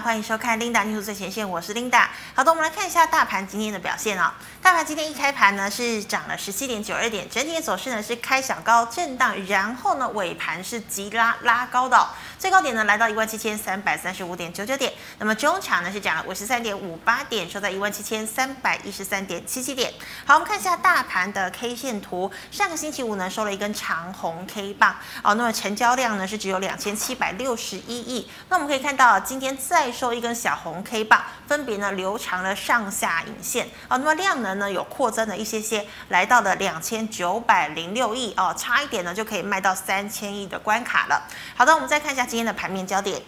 欢迎收看 Linda News 最前线，我是 Linda。好的，我们来看一下大盘今天的表现啊、哦。大盘今天一开盘呢是涨了十七点九二点，整体的走势呢是开小高震荡，然后呢尾盘是急拉拉高的、最高点呢来到一万七千三百三十五点九九点。那么中场呢是涨了五十三点五八点，收在一万七千三百一十三点七七点。好，我们看一下大盘的 K 线图，上个星期五呢收了一根长红 K 棒哦，那么成交量呢是只有两千七百六十一亿。那我们可以看到今天在再收一根小红 K 棒，分别呢留长了上下影线啊，那么量能呢有扩增了一些些，来到了两千九百零六亿哦，差一点呢就可以卖到三千亿的关卡了。好的，我们再看一下今天的盘面焦点。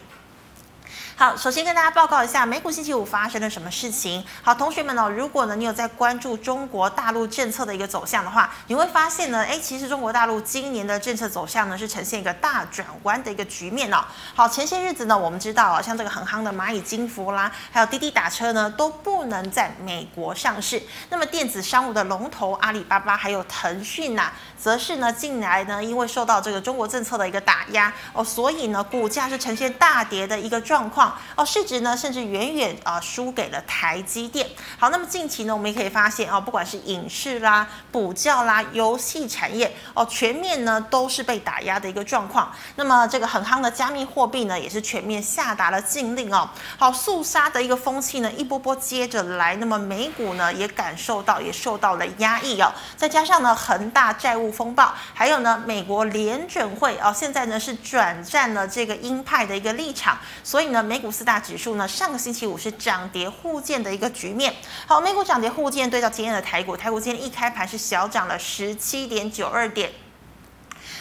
好，首先跟大家报告一下美股星期五发生了什么事情。好，同学们呢，如果呢你有在关注中国大陆政策的一个走向的话，你会发现呢，哎，其实中国大陆今年的政策走向呢是呈现一个大转弯的一个局面哦。好，前些日子呢，我们知道啊，像这个很夯的蚂蚁金服啦，还有滴滴打车呢，都不能在美国上市。那么电子商务的龙头阿里巴巴还有腾讯呐，则是呢近来呢因为受到这个中国政策的一个打压哦，所以呢股价是呈现大跌的一个状况。哦，市值呢，甚至远远啊输给了台积电。好，那么近期呢，我们也可以发现哦，不管是影视啦、补教啦、游戏产业哦，全面呢都是被打压的一个状况。那么这个很夯的加密货币呢，也是全面下达了禁令哦。好，肃杀的一个风气呢，一波波接着来。那么美股呢，也感受到，也受到了压抑哦。再加上呢，恒大债务风暴，还有呢，美国联准会哦，现在呢是转战了这个鹰派的一个立场，所以呢，美美股四大指数呢，上个星期五是涨跌互见的一个局面。好，美股涨跌互见，对照今天的台股，台股今天一开盘是小涨了十七点九二点。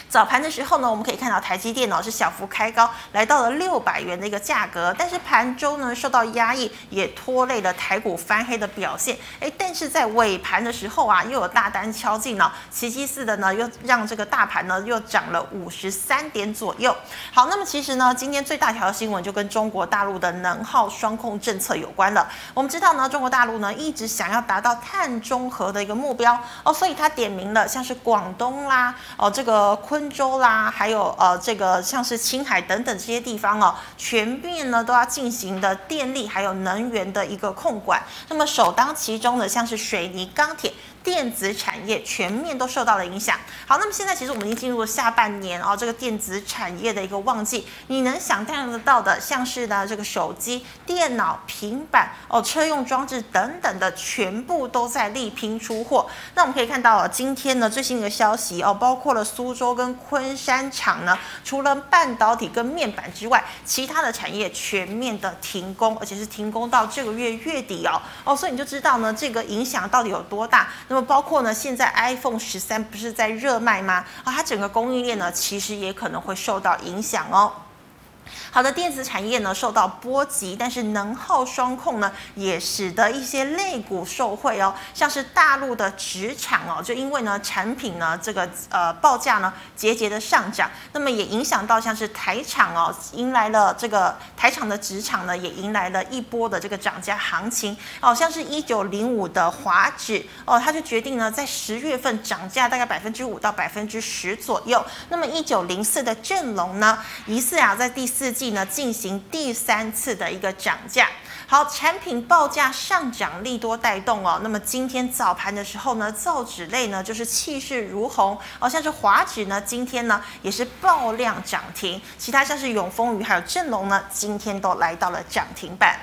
早盘的时候呢，我们可以看到台积电脑是小幅开高，来到了六百元的一个价格。但是盘中呢受到压抑，也拖累了台股翻黑的表现。哎，但是在尾盘的时候啊，又有大单敲进了，奇迹似的呢，又让这个大盘呢又涨了五十三点左右。好，那么其实呢，今天最大条新闻就跟中国大陆的能耗双控政策有关了。我们知道呢，中国大陆呢一直想要达到碳中和的一个目标哦，所以它点名了像是广东啦，哦这个昆温州啦，还有呃，这个像是青海等等这些地方哦，全面呢都要进行的电力还有能源的一个控管。那么首当其冲的，像是水泥、钢铁。电子产业全面都受到了影响。好，那么现在其实我们已经进入了下半年哦，这个电子产业的一个旺季。你能想象得到的，像是呢这个手机、电脑、平板哦，车用装置等等的，全部都在力拼出货。那我们可以看到哦，今天呢最新的消息哦，包括了苏州跟昆山厂呢，除了半导体跟面板之外，其他的产业全面的停工，而且是停工到这个月月底哦哦，所以你就知道呢这个影响到底有多大。么包括呢，现在 iPhone 十三不是在热卖吗？啊，它整个供应链呢，其实也可能会受到影响哦。好的，电子产业呢受到波及，但是能耗双控呢也使得一些类股受惠哦，像是大陆的纸厂哦，就因为呢产品呢这个呃报价呢节节的上涨，那么也影响到像是台厂哦，迎来了这个台厂的纸厂呢也迎来了一波的这个涨价行情哦，像是一九零五的华纸哦，它就决定呢在十月份涨价大概百分之五到百分之十左右，那么一九零四的正隆呢疑似啊在第四季。呢进行第三次的一个涨价，好，产品报价上涨利多带动哦。那么今天早盘的时候呢，造纸类呢就是气势如虹哦，像是华纸呢今天呢也是爆量涨停，其他像是永丰余还有正隆呢今天都来到了涨停板。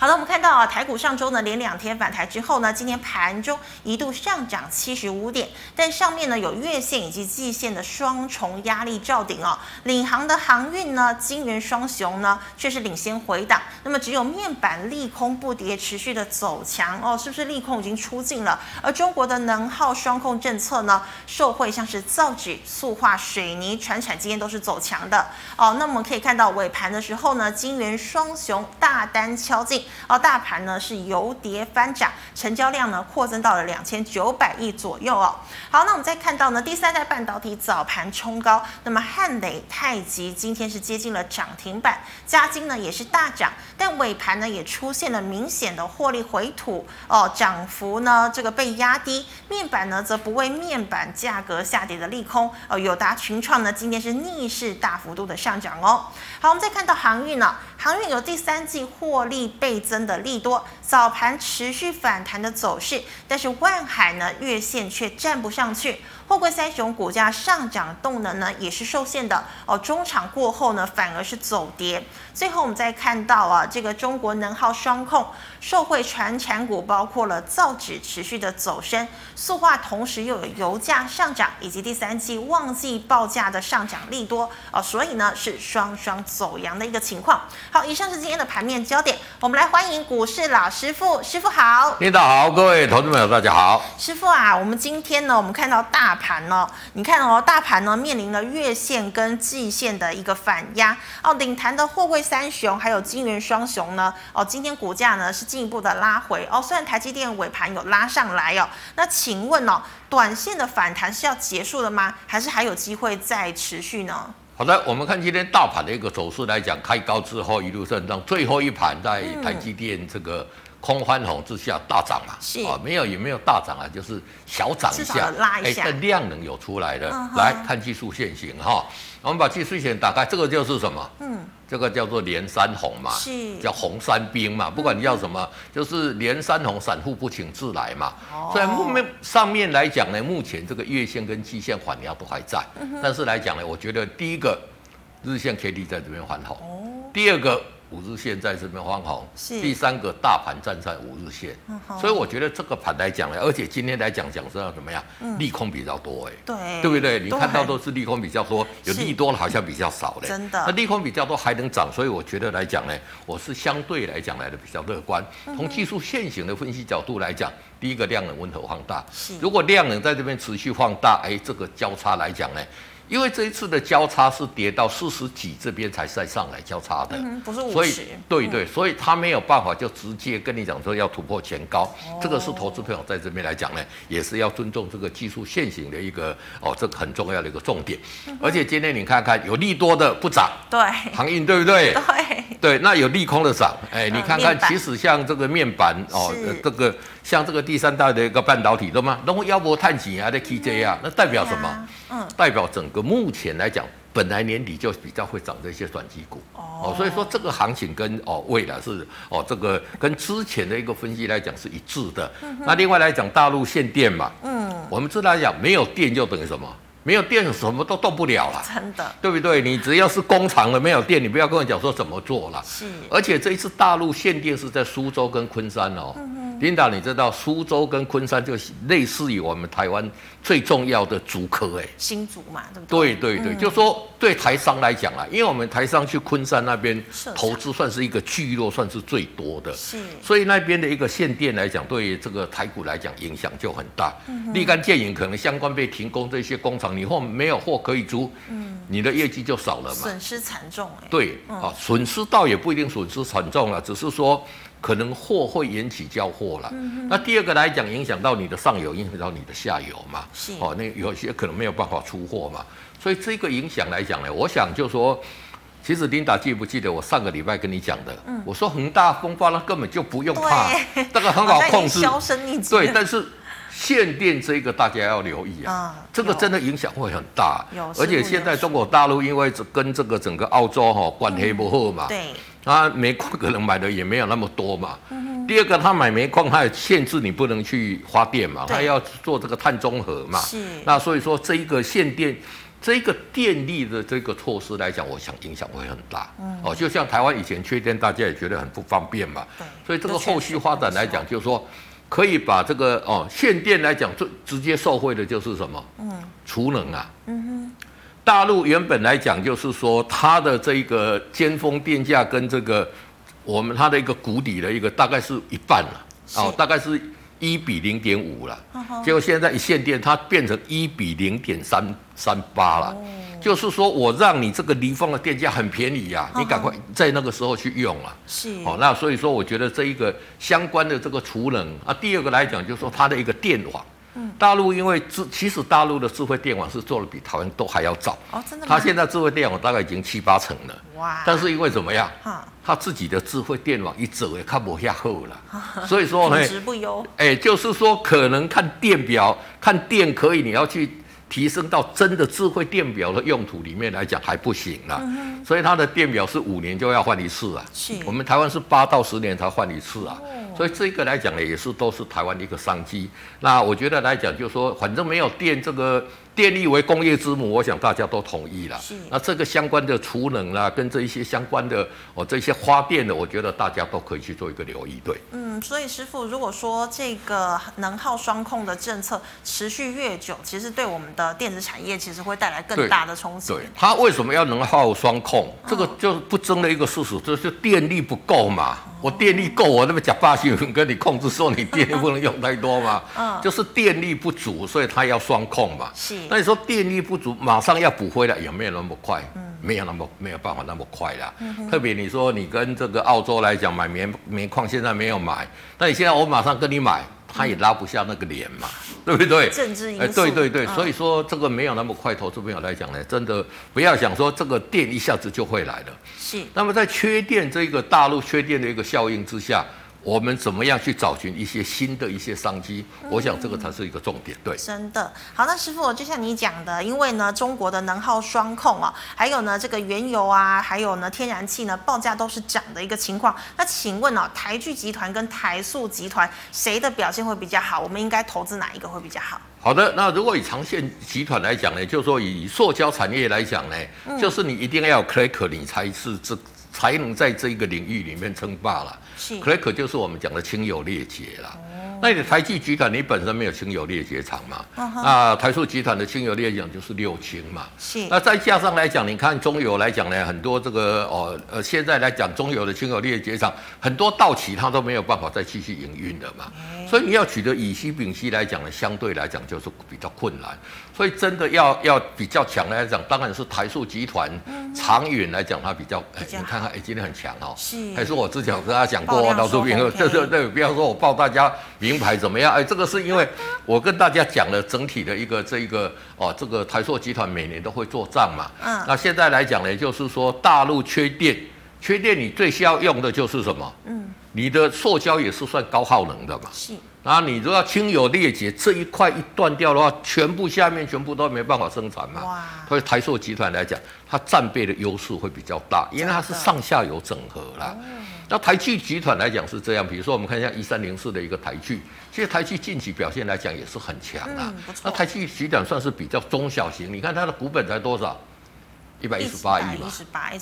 好的，我们看到啊，台股上周呢连两天反弹之后呢，今天盘中一度上涨七十五点，但上面呢有月线以及季线的双重压力罩顶哦。领航的航运呢，晶圆双雄呢却是领先回档，那么只有面板利空不跌，持续的走强哦，是不是利空已经出尽了？而中国的能耗双控政策呢，受惠像是造纸、塑化、水泥、传产今天都是走强的哦。那我们可以看到尾盘的时候呢，晶圆双雄大单敲进。哦，大盘呢是由跌翻涨，成交量呢扩增到了两千九百亿左右哦。好，那我们再看到呢，第三代半导体早盘冲高，那么汉磊、太极今天是接近了涨停板，嘉金呢也是大涨，但尾盘呢也出现了明显的获利回吐哦，涨幅呢这个被压低，面板呢则不为面板价格下跌的利空哦，友达、群创呢今天是逆势大幅度的上涨哦。好，我们再看到航运呢，航运有第三季获利倍增的利多，早盘持续反弹的走势，但是万海呢月线却站不上去。货柜三雄股价上涨动能呢也是受限的哦，中场过后呢反而是走跌。最后我们再看到啊，这个中国能耗双控受惠传产股，包括了造纸持续的走升，塑化同时又有油价上涨以及第三季旺季报价的上涨利多哦，所以呢是双双走阳的一个情况。好，以上是今天的盘面焦点，我们来欢迎股市老师傅，师傅好，领导好，各位投资朋友大家好，师傅啊，我们今天呢，我们看到大。盘呢？你看哦，大盘呢面临了月线跟季线的一个反压哦。领盘的货柜三雄还有金元双雄呢哦，今天股价呢是进一步的拉回哦。虽然台积电尾盘有拉上来哦，那请问哦，短线的反弹是要结束了吗？还是还有机会再持续呢？好的，我们看今天大盘的一个走势来讲，开高之后一路震荡，最后一盘在台积电这个。空翻红之下大涨嘛？是啊，没有也没有大涨啊，就是小涨一下，拉一下，哎，量能有出来的。Uh. 来看技术线型哈，我们把技术线打开，这个就是什么？嗯，这个叫做连三红嘛，是叫红三兵嘛，不管你叫什么，嗯、就是连三红，散户不请自来嘛。哦、所以后面上面来讲呢，目前这个月线跟季线缓压都还在、嗯，但是来讲呢，我觉得第一个日线 K D 在这边翻红、哦，第二个。五日线在这边翻红，是。第三个大盘站在五日线、嗯，所以我觉得这个盘来讲呢，而且今天来讲讲知道怎么样、嗯，利空比较多哎，对，对不对？你看到都是利空比较多，有利多了好像比较少嘞，真的。那利空比较多还能涨，所以我觉得来讲呢，我是相对来讲来的比较乐观。从技术线型的分析角度来讲，第一个量能温和放大，是。如果量能在这边持续放大，哎，这个交叉来讲呢。因为这一次的交叉是跌到四十几这边才再上来交叉的，嗯、不是五十。所以对对，所以他没有办法就直接跟你讲说要突破前高，哦、这个是投资朋友在这边来讲呢，也是要尊重这个技术现行的一个哦，这个很重要的一个重点。嗯、而且今天你看看有利多的不涨，对，航运对不对？对。对，那有利空的涨，哎，你看看，其实像这个面板哦，这个像这个第三代的一个半导体，懂吗？然后要不碳几啊的 KJ 啊，那代表什么？嗯，代表整个目前来讲，本来年底就比较会涨这些转机股哦，所以说这个行情跟哦未来是哦这个跟之前的一个分析来讲是一致的。那另外来讲，大陆限电嘛，嗯，我们知道来讲没有电就等于什么？没有电什么都动不了了，真的，对不对？你只要是工厂的没有电，你不要跟我讲说怎么做了。是，而且这一次大陆限电是在苏州跟昆山哦。嗯领导，你知道苏州跟昆山就类似于我们台湾最重要的竹科哎，新竹嘛，对不对？对对对，嗯、就说对台商来讲啊，因为我们台商去昆山那边投资算是一个聚落，算是最多的，是，所以那边的一个限电来讲，对于这个台股来讲影响就很大。嗯、立竿见影，可能相关被停工这些工厂，你货没有货可以租，嗯，你的业绩就少了嘛，损失惨重哎。对，啊、嗯，损失倒也不一定损失惨重了，只是说。可能货会引起交货了，嗯，那第二个来讲，影响到你的上游，影响到你的下游嘛，是。哦，那有些可能没有办法出货嘛，所以这个影响来讲呢，我想就说，其实琳达记不记得我上个礼拜跟你讲的，嗯，我说恒大风暴那根本就不用怕，这个很 好控制，对，但是限电这个大家要留意啊，嗯，这个真的影响会很大，而且现在中国大陆因为跟这个整个澳洲哈关系不好嘛，嗯，对。他煤矿可能买的也没有那么多嘛。嗯、第二个，他买煤矿，他也限制你不能去发电嘛，他要做这个碳中和嘛。是。那所以说，这一个限电，这一个电力的这个措施来讲，我想影响会很大。嗯。哦，就像台湾以前缺电，大家也觉得很不方便嘛。对。所以这个后续发展来讲，就是说可以把这个哦限电来讲，最直接受惠的就是什么？嗯。储能啊。嗯哼。大陆原本来讲，就是说它的这个尖峰电价跟这个我们它的一个谷底的一个大概是一半了，哦，大概是一比零点五了。结果现在一限电，它变成一比零点三三八了。就是说我让你这个离峰的电价很便宜呀，你赶快在那个时候去用啊。是。哦，那所以说我觉得这一个相关的这个储能啊，第二个来讲就是说它的一个电网。大陆因为智，其实大陆的智慧电网是做的比台湾都还要早。哦，真的吗？它现在智慧电网大概已经七八成了。哇！但是因为怎么样？哈，它自己的智慧电网一走也看不下后了。所以说呢，品质不优。哎，就是说可能看电表，看电可以，你要去提升到真的智慧电表的用途里面来讲还不行啦，嗯、所以它的电表是五年就要换一次啊。是，我们台湾是八到十年才换一次啊。哦、所以这个来讲呢，也是都是台湾的一个商机。那我觉得来讲，就是说反正没有电这个。电力为工业之母，我想大家都同意了。是，那这个相关的储能啦，跟这一些相关的哦，这些发电的，我觉得大家都可以去做一个留意。对，嗯，所以师傅，如果说这个能耗双控的政策持续越久，其实对我们的电子产业其实会带来更大的冲击。对，它为什么要能耗双控？这个就是不争的一个事实，就是电力不够嘛。我电力够，我那么假霸性跟你控制说你电力不能用太多嘛。嗯，就是电力不足，所以它要双控嘛。是。那你说电力不足，马上要补回来，有没有那么快，嗯、没有那么没有办法那么快啦。嗯、特别你说你跟这个澳洲来讲买棉棉矿，现在没有买，那你现在我马上跟你买，他也拉不下那个脸嘛，嗯、对不对？政治因素。哎，对对对，嗯、所以说这个没有那么快，投资朋友来讲呢，真的不要想说这个电一下子就会来了。是。那么在缺电这个大陆缺电的一个效应之下。我们怎么样去找寻一些新的一些商机？我想这个才是一个重点。对，真的好。那师傅，就像你讲的，因为呢，中国的能耗双控啊，还有呢，这个原油啊，还有呢，天然气呢，报价都是涨的一个情况。那请问哦，台聚集团跟台塑集团谁的表现会比较好？我们应该投资哪一个会比较好？好的，那如果以长线集团来讲呢，就是说以塑胶产业来讲呢，嗯、就是你一定要有 cracker，你才是这。才能在这个领域里面称霸了。Crack 就是我们讲的清油裂解了。那你的台聚集团，你本身没有清油裂解厂嘛？那、uh huh. 啊、台塑集团的清油裂解就是六清嘛。是。那再加上来讲，你看中油来讲呢，很多这个哦呃，现在来讲中油的清油裂解厂很多到期，它都没有办法再继续营运的嘛。Uh huh. 所以你要取得乙烯、丙烯来讲呢，相对来讲就是比较困难。所以真的要要比较强来讲，当然是台塑集团。Uh. 长远来讲，它比较，哎、欸，你看看，哎、欸，今天很强哦。是。还是我之前有跟大家讲过，老朱平，对对对，不要说我报大家。名牌怎么样？哎，这个是因为我跟大家讲了整体的一个这一个哦，这个台塑集团每年都会做账嘛。嗯。那现在来讲呢，就是说大陆缺电，缺电你最需要用的就是什么？嗯。你的塑胶也是算高耗能的嘛。是。然后你如果要清油裂解这一块一断掉的话，全部下面全部都没办法生产嘛。哇。所以台塑集团来讲，它战备的优势会比较大，因为它是上下游整合啦。那台聚集团来讲是这样，比如说我们看一下一三零四的一个台剧，其实台剧近期表现来讲也是很强啊。嗯、那台聚集团算是比较中小型，你看它的股本才多少？一百一十八亿嘛。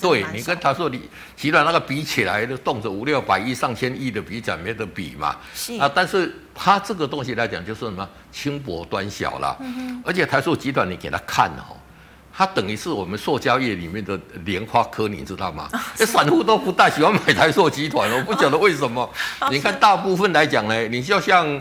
对，你跟台塑集团那个比起来，都动辄五六百亿、上千亿的比较没得比嘛。是。啊，但是它这个东西来讲就是什么轻薄短小啦。嗯、而且台塑集团你给他看哦。它等于是我们塑胶业里面的莲花科，你知道吗？这散户都不大喜欢买台塑集团，我不晓得为什么。你看大部分来讲呢，你就像。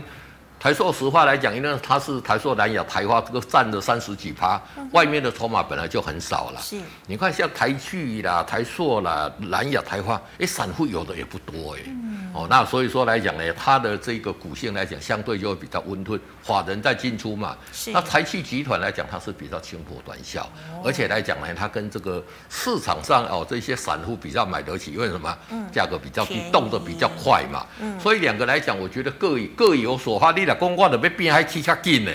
台塑石化来讲，因为它是台塑、南亚、台化，这个占了三十几趴，外面的筹码本来就很少了。是，你看像台剧啦、台塑啦、南亚、台化，哎，散户有的也不多哎。嗯、哦，那所以说来讲呢，它的这个股性来讲，相对就会比较温吞，法人在进出嘛。是。那台气集团来讲，它是比较轻薄短小，哦、而且来讲呢，它跟这个市场上哦这些散户比较买得起，因为什么？嗯。价格比较低，动得比较快嘛。嗯。所以两个来讲，我觉得各各有所好。公挂的被变还起较紧呢，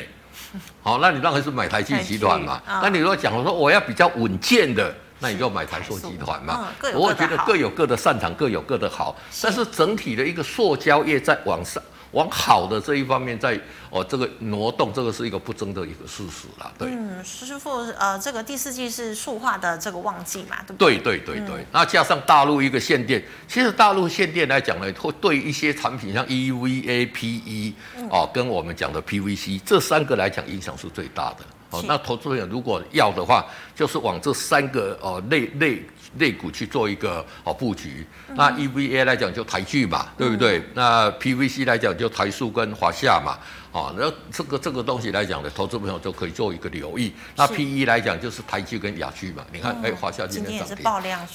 好，那你当然是买台积集团嘛。哦、那你如果讲说我要比较稳健的，那你就买台塑集团嘛。我觉得各有各的擅长，各有各的好。是但是整体的一个塑胶业在往上。往好的这一方面在，哦这个挪动，这个是一个不争的一个事实啦。对，嗯，师傅，呃，这个第四季是塑化的这个旺季嘛，对不对？对对对对。嗯、那加上大陆一个限电，其实大陆限电来讲呢，会对一些产品像 EVA、PE 哦，跟我们讲的 PVC 这三个来讲影响是最大的。哦，那投资人如果要的话，就是往这三个哦类类。类股去做一个哦布局，那 EVA 来讲就台聚嘛，对不对？那 PVC 来讲就台塑跟华夏嘛，哦，那这个这个东西来讲呢，投资朋友就可以做一个留意。那 PE 来讲就是台聚跟亚聚嘛，你看，哎，华夏今天涨停，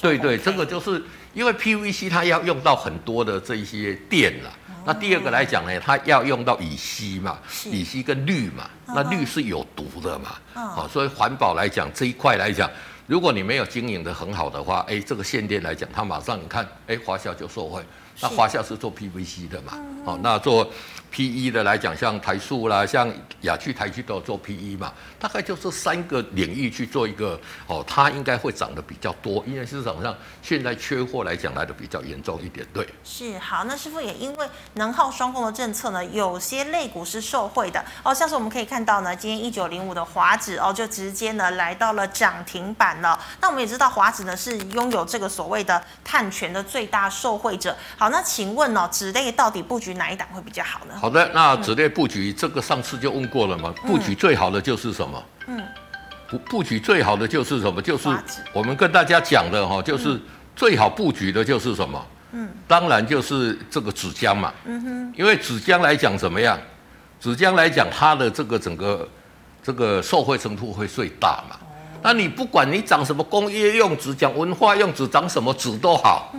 对对，这个就是因为 PVC 它要用到很多的这一些电了。那第二个来讲呢，它要用到乙烯嘛，乙烯跟氯嘛，那氯是有毒的嘛，哦，所以环保来讲这一块来讲。如果你没有经营的很好的话，哎，这个限电来讲，它马上你看，哎，华夏就受惠，那华夏是做 PVC 的嘛，哦，那做。PE 的来讲，像台塑啦，像雅趣、台积都有做 PE 嘛，大概就这三个领域去做一个哦，它应该会涨得比较多，因为市场上现在缺货来讲来的比较严重一点，对。是好，那师傅也因为能耗双控的政策呢，有些类股是受惠的哦，像是我们可以看到呢，今天一九零五的华指哦，就直接呢来到了涨停板了。那我们也知道华指呢是拥有这个所谓的碳权的最大受惠者。好，那请问哦，纸类到底布局哪一档会比较好呢？好的，那子类布局、嗯、这个上次就问过了嘛？布局最好的就是什么？嗯，布布局最好的就是什么？就是我们跟大家讲的哈，就是最好布局的就是什么？嗯，当然就是这个纸浆嘛。嗯哼，因为纸浆来讲怎么样？纸浆来讲，它的这个整个这个受惠程度会最大嘛。那你不管你长什么工业用纸，讲文化用纸，长什么纸都好，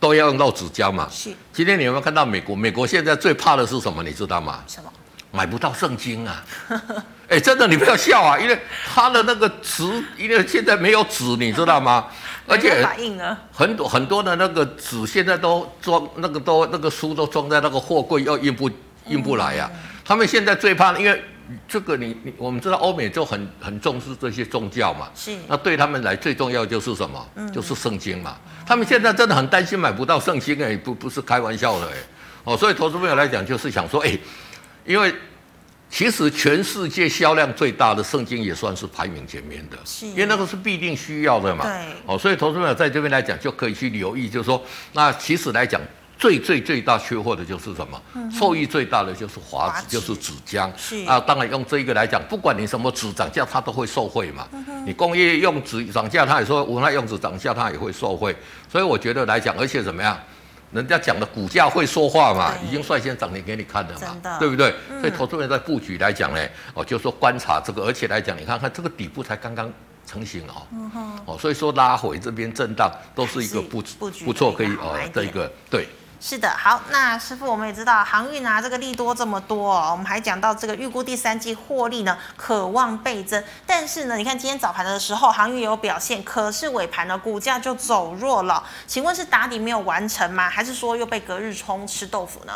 都要用到纸浆嘛。是。今天你有没有看到美国？美国现在最怕的是什么？你知道吗？什么？买不到圣经啊！哎，真的，你不要笑啊，因为他的那个纸，因为现在没有纸，你知道吗？而且很多很多的那个纸，现在都装那个都那个书都装在那个货柜，要运不运不来呀、啊。他们现在最怕，因为。这个你你我们知道欧美就很很重视这些宗教嘛，是。那对他们来最重要就是什么？嗯，就是圣经嘛。他们现在真的很担心买不到圣经哎，不不是开玩笑的哎。哦，所以投资朋友来讲就是想说哎，因为其实全世界销量最大的圣经也算是排名前面的，是。因为那个是必定需要的嘛。对。哦，所以投资朋友在这边来讲就可以去留意，就是说那其实来讲。最最最大缺货的就是什么？嗯、受益最大的就是华纸，就是纸浆。是啊，当然用这一个来讲，不管你什么纸涨价，它都会受惠嘛。嗯、你工业用纸涨价，它也说文化用纸涨价，它也会受惠。所以我觉得来讲，而且怎么样，人家讲的股价会说话嘛，已经率先涨停给你看了嘛，对不对？嗯、所以投资人在布局来讲呢，哦，就是说观察这个，而且来讲，你看看这个底部才刚刚成型哦，嗯、哦，所以说拉回这边震荡都是一个不不错可以哦这一个对。是的，好，那师傅，我们也知道航运啊，这个利多这么多哦，我们还讲到这个预估第三季获利呢，渴望倍增。但是呢，你看今天早盘的时候，航运有表现，可是尾盘呢，股价就走弱了。请问是打底没有完成吗？还是说又被隔日冲吃豆腐呢？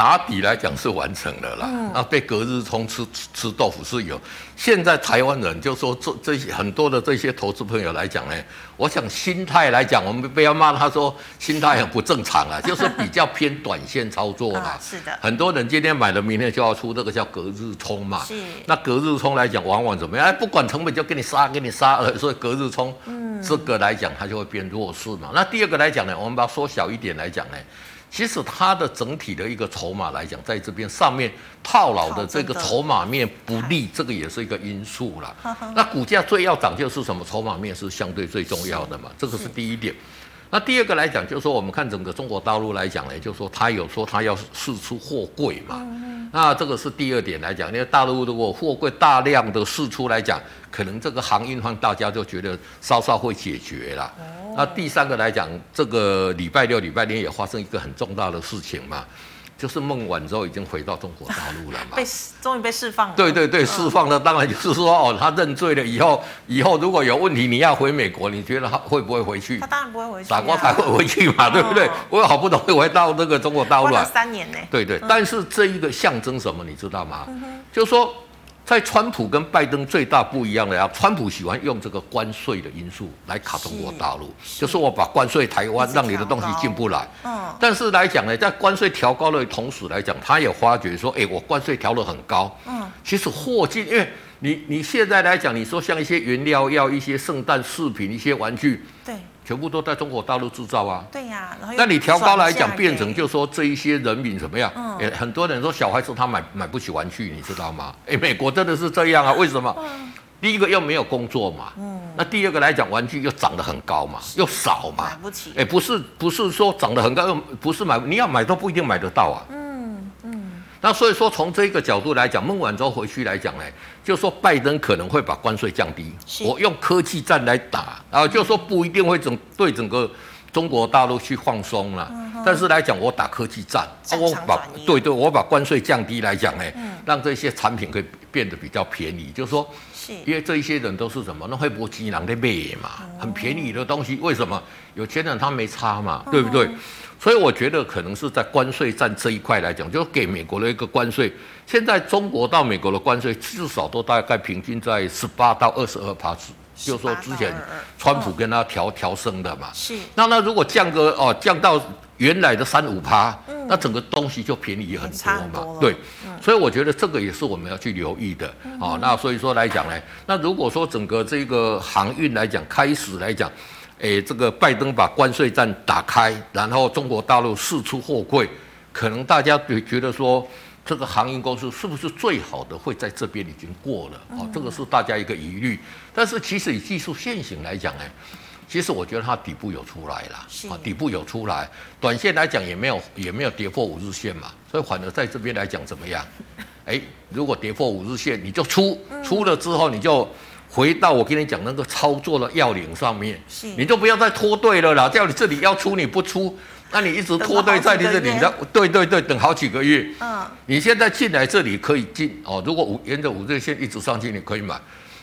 打底来讲是完成了啦，嗯、那被隔日冲吃吃豆腐是有。现在台湾人就说这这些很多的这些投资朋友来讲呢，我想心态来讲，我们不要骂他说心态很不正常啊，就是比较偏短线操作嘛。是的，很多人今天买了，明天就要出，这个叫隔日冲嘛。是。那隔日冲来讲，往往怎么样？哎，不管成本就给你杀，给你杀了，所以隔日冲，嗯，这个来讲它就会变弱势嘛。那第二个来讲呢，我们把它缩小一点来讲呢。其实它的整体的一个筹码来讲，在这边上面套牢的这个筹码面不利，这个也是一个因素啦。那股价最要涨就是什么？筹码面是相对最重要的嘛，这个是第一点。那第二个来讲，就是说我们看整个中国大陆来讲呢，就是说他有说他要试出货柜嘛。那这个是第二点来讲，因为大陆如果货柜大量的释出来讲，可能这个航运方大家就觉得稍稍会解决了。那第三个来讲，这个礼拜六、礼拜天也发生一个很重大的事情嘛。就是孟晚舟已经回到中国大陆了嘛？被终于被释放了。对对对，释放了，当然就是说哦，他认罪了以后，以后如果有问题，你要回美国，你觉得他会不会回去？他当然不会回去，傻瓜才会回去嘛，对不对？我好不容易回到那个中国大陆了，三年呢。对对，但是这一个象征什么，你知道吗？就是说。在川普跟拜登最大不一样的呀，川普喜欢用这个关税的因素来卡中国大陆，就是我把关税台湾，让你的东西进不来。嗯，但是来讲呢，在关税调高的同时来讲，他也发觉说，哎，我关税调得很高。嗯，其实货进，因为你你现在来讲，你说像一些原料药、一些圣诞饰品、一些玩具，对。全部都在中国大陆制造啊！对呀、啊，那你调高来讲，变成就说这一些人民怎么样？嗯，很多人说小孩子他买买不起玩具，你知道吗？哎，美国真的是这样啊？为什么？嗯、第一个又没有工作嘛，嗯，那第二个来讲，玩具又涨得很高嘛，又少嘛，买不起。哎，不是不是说涨得很高，又不是买，你要买都不一定买得到啊。嗯。那所以说，从这个角度来讲，孟晚舟回去来讲呢，就说拜登可能会把关税降低，我用科技战来打，然后就说不一定会整对整个中国大陆去放松了，但是来讲我打科技战，我把对对，我把关税降低来讲呢，让这些产品可以变得比较便宜，就是说，因为这一些人都是什么，那会不会机囊的卖嘛，很便宜的东西，为什么？有钱人他没差嘛，对不对？所以我觉得可能是在关税战这一块来讲，就给美国的一个关税。现在中国到美国的关税至少都大概平均在十八到二十二趴，就是说之前川普跟他调调升的嘛。是。那那如果降个哦降到原来的三五帕，那整个东西就便宜很多嘛。对。所以我觉得这个也是我们要去留意的。哦，那所以说来讲呢，那如果说整个这个航运来讲开始来讲。诶，这个拜登把关税战打开，然后中国大陆释出货柜，可能大家觉觉得说，这个航运公司是不是最好的会在这边已经过了？哦，这个是大家一个疑虑。但是其实以技术线型来讲呢，其实我觉得它底部有出来了，啊，底部有出来，短线来讲也没有也没有跌破五日线嘛，所以反而在这边来讲怎么样？诶，如果跌破五日线，你就出，出了之后你就。回到我跟你讲那个操作的要领上面，你就不要再拖队了啦。叫你这里要出你不出，那你一直拖队在你这里，你对对对，等好几个月。嗯，你现在进来这里可以进哦。如果五沿着五日线一直上去，你可以买。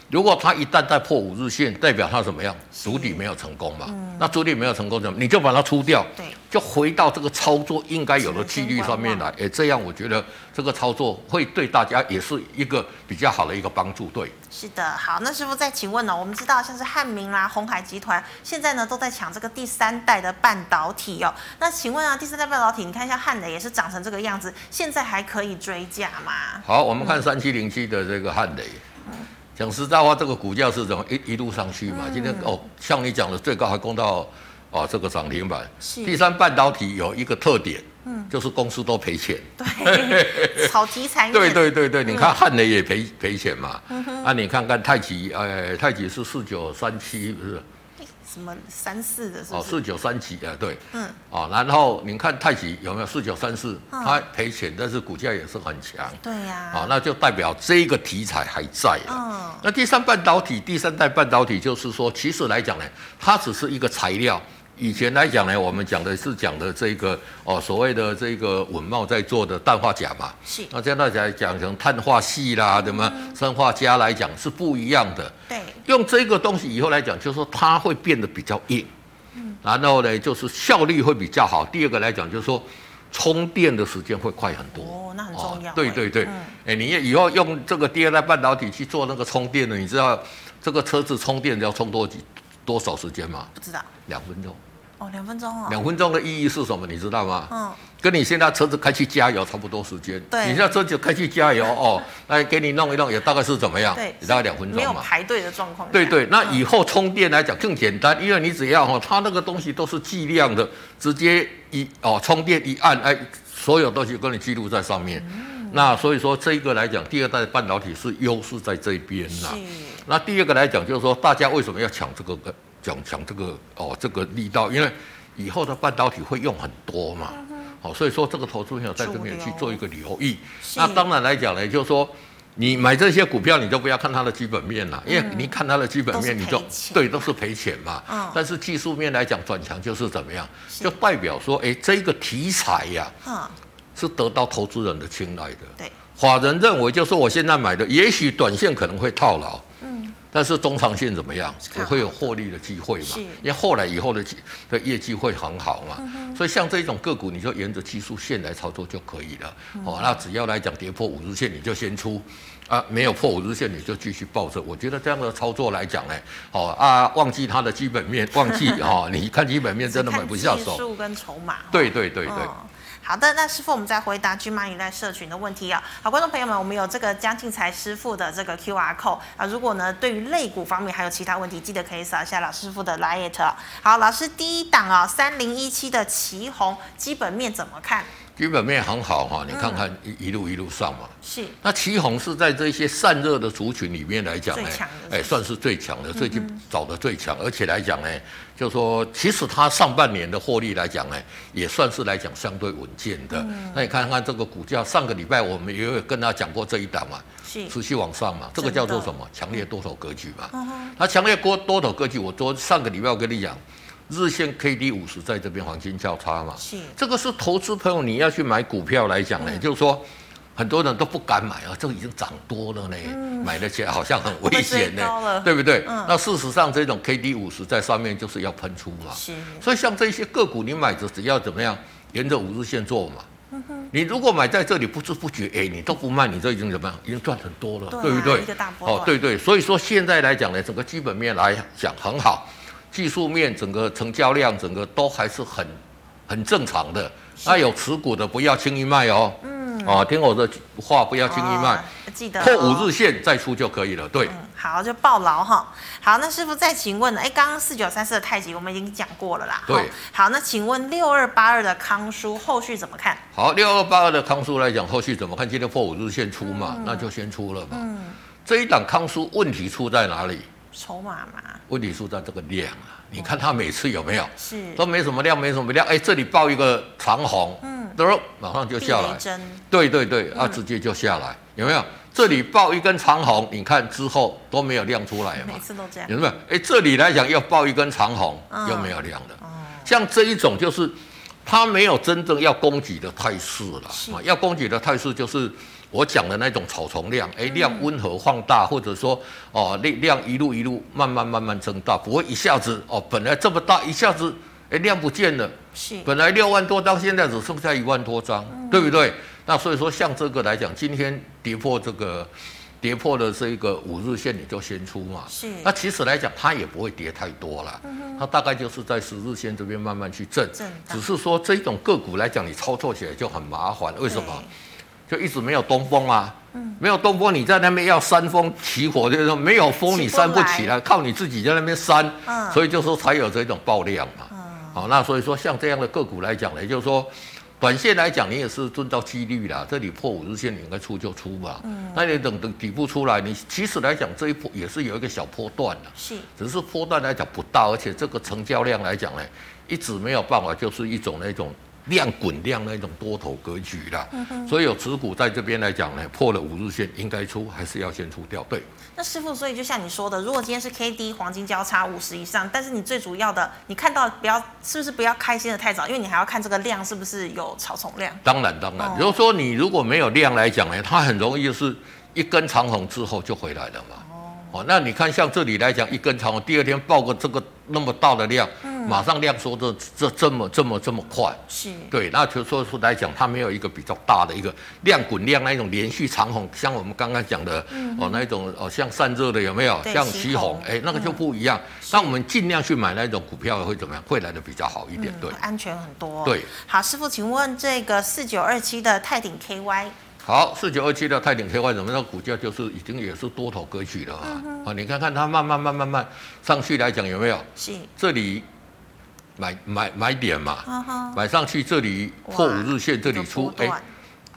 如果它一旦再破五日线，代表它怎么样？主底没有成功嘛？嗯、那主底没有成功，怎么？你就把它出掉，对，就回到这个操作应该有的纪律上面来。诶，这样我觉得这个操作会对大家也是一个比较好的一个帮助。对，是的。好，那师傅再请问呢？我们知道像是汉明啦、红海集团，现在呢都在抢这个第三代的半导体哦。那请问啊，第三代半导体，你看一下汉磊也是长成这个样子，现在还可以追价吗？好，我们看三七零七的这个汉磊。嗯讲实在话，这个股价是怎么一一路上去嘛？嗯、今天哦，像你讲的，最高还攻到啊这个涨停板。第三半导体有一个特点，嗯，就是公司都赔钱。对，炒题材。对对对对，你看汉雷也赔赔钱嘛。嗯、哼啊，你看看太极，哎，太极是四九三七，不是？什么三四的是，是？哦，四九三几啊，对，嗯，哦，然后你看太极有没有四九三四？它赔钱，但是股价也是很强。对呀。哦，那就代表这个题材还在啊。嗯。那第三半导体，第三代半导体就是说，其实来讲呢，它只是一个材料。以前来讲呢，我们讲的是讲的这个哦，所谓的这个稳懋在做的氮化钾嘛。是。那现在来讲成碳化系啦，什么生化镓来讲是不一样的。对。用这个东西以后来讲，就是说它会变得比较硬。嗯。然后呢，就是效率会比较好。第二个来讲，就是说充电的时间会快很多。哦，那很重要。对对对。哎、嗯，你以后用这个第二代半导体去做那个充电的，你知道这个车子充电要充多几多少时间吗？不知道。两分钟。哦，两分钟哦。两分钟的意义是什么？你知道吗？嗯，跟你现在车子开去加油差不多时间。对，你现在车子开去加油哦，来给你弄一弄，也大概是怎么样？对，大概两分钟嘛。没有排队的状况。对对，那以后充电来讲更简单，因为你只要哈，它那个东西都是计量的，直接一哦充电一按，哎，所有东西跟你记录在上面。嗯，那所以说这一个来讲，第二代半导体是优势在这边呐。是。那第二个来讲，就是说大家为什么要抢这个？讲讲这个哦，这个力道，因为以后的半导体会用很多嘛，哦，所以说这个投资朋友在这边去做一个留意。那当然来讲呢，就是说你买这些股票，你就不要看它的基本面了，嗯、因为你看它的基本面，你就对都是赔钱嘛。哦、但是技术面来讲，转强就是怎么样，就代表说，哎，这个题材呀、是得到投资人的青睐的。对，法人认为，就是我现在买的，也许短线可能会套牢。但是中长线怎么样？也会有获利的机会嘛？是因为后来以后的的业绩会很好嘛。嗯、所以像这种个股，你就沿着技术线来操作就可以了。嗯、哦，那只要来讲跌破五日线，你就先出啊；没有破五日线，你就继续抱着。我觉得这样的操作来讲呢，哦啊，忘记它的基本面，忘记 哦，你看基本面真的买不下手。技术跟筹码。对对对对。哦好的，那师傅，我们再回答聚妈一代社群的问题啊。好，观众朋友们，我们有这个江进财师傅的这个 QR code 啊。如果呢，对于肋骨方面还有其他问题，记得可以扫一下老师傅的 LINE。好，老师第一档啊，三零一七的旗红基本面怎么看？基本面很好哈，你看看一一路一路上嘛。是。那旗红是在这些散热的族群里面来讲呢，哎，算是最强的，最近找的最强，而且来讲呢，就说其实它上半年的获利来讲呢，也算是来讲相对稳健的。那你看看这个股价，上个礼拜我们也有跟他讲过这一档嘛，是持续往上嘛，这个叫做什么？强烈多头格局嘛。那强烈多多头格局，我昨上个礼拜我跟你讲。日线 K D 五十在这边黄金交叉嘛，是这个是投资朋友你要去买股票来讲呢，嗯、就是说很多人都不敢买啊，这个已经涨多了呢，嗯、买得起来好像很危险呢，对不对？嗯、那事实上，这种 K D 五十在上面就是要喷出嘛，是。所以像这些个股，你买着只要怎么样，沿着五日线做嘛。你如果买在这里，不知不觉，哎，你都不卖，你这已经怎么样？已经赚很多了，对，啊、对不对？哦，对对。所以说现在来讲呢，整个基本面来讲很好，技术面整个成交量整个都还是很很正常的。那有持股的不要轻易卖哦。嗯哦，听我的话，不要轻易卖，哦、记得、哦、破五日线再出就可以了。对，嗯、好，就抱牢哈。好，那师傅再请问，哎，刚刚四九三四的太极我们已经讲过了啦。对，好，那请问六二八二的康叔后续怎么看？好，六二八二的康叔来讲，后续怎么看？今天破五日线出嘛，嗯、那就先出了嘛。嗯，这一档康叔问题出在哪里？筹码嘛。问题出在这个量啊。你看它每次有没有？是都没什么量，没什么量。哎，这里报一个长红，嗯，都马上就下来。对对对，啊，直接就下来，有没有？这里报一根长红，你看之后都没有量出来嘛？每次都这样。有没有？哎，这里来讲要报一根长红，又没有量的。像这一种就是它没有真正要攻击的态势了。啊，要攻击的态势就是。我讲的那种草丛量，哎，量温和放大，或者说哦，量量一路一路慢慢慢慢增大，不会一下子哦，本来这么大，一下子哎量不见了，是，本来六万多张，现在只剩下一万多张，嗯、对不对？那所以说像这个来讲，今天跌破这个跌破的这个五日线，你就先出嘛，是。那其实来讲，它也不会跌太多了，嗯、它大概就是在十日线这边慢慢去震，只是说这种个股来讲，你操作起来就很麻烦，为什么？就一直没有东风啊，嗯、没有东风，你在那边要煽风起火，就是说没有风你煽不起来，靠你自己在那边煽，嗯、所以就说才有这种爆量嘛。嗯、好，那所以说像这样的个股来讲呢，就是说短线来讲你也是遵照纪律啦，这里破五日线你应该出就出嘛。嗯、那你等等底部出来，你其实来讲这一波也是有一个小波段的，是，只是波段来讲不大，而且这个成交量来讲呢，一直没有办法，就是一种那种。量滚量那种多头格局啦，嗯、哼所以有持股在这边来讲呢，破了五日线应该出，还是要先出掉？对。那师傅，所以就像你说的，如果今天是 K D 黄金交叉五十以上，但是你最主要的，你看到不要是不是不要开心的太早，因为你还要看这个量是不是有草丛量。当然当然，比如、哦、说你如果没有量来讲呢，它很容易就是一根长红之后就回来了嘛。哦，哦，那你看像这里来讲，一根长红，第二天爆个这个那么大的量。嗯马上量缩的这这么这么这么快，是对，那就说出来讲，它没有一个比较大的一个量滚量那一种连续长红，像我们刚刚讲的、嗯、哦那一种哦像散热的有没有？像奇鋐，哎，那个就不一样。那、嗯、我们尽量去买那种股票会怎么样？会来的比较好一点，对，安全很多。对，好，师傅，请问这个四九二七的泰鼎 KY。好，四九二七的泰鼎 KY 怎么样？股价就是已经也是多头格局了啊！啊、你看看它慢慢慢慢慢上去来讲有没有？是这里。买买买点嘛，买上去这里破五日线，这里出，哎，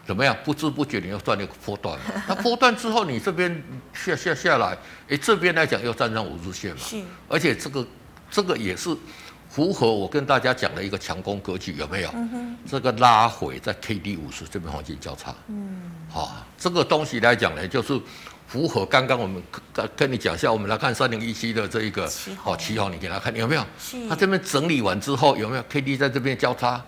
怎么样？不知不觉你要赚那个波段嘛。那波段之后，你这边下下下来，哎，这边来讲又站上五日线嘛。是。而且这个这个也是符合我跟大家讲的一个强攻格局，有没有？这个拉回在 K D 五十这边黄金交叉。嗯。好、哦，这个东西来讲呢，就是。符合刚刚我们跟跟你讲一下，我们来看三零一七的这一个好奇鋐，你给他看，有没有？他这边整理完之后有没有？K D 在这边交叉，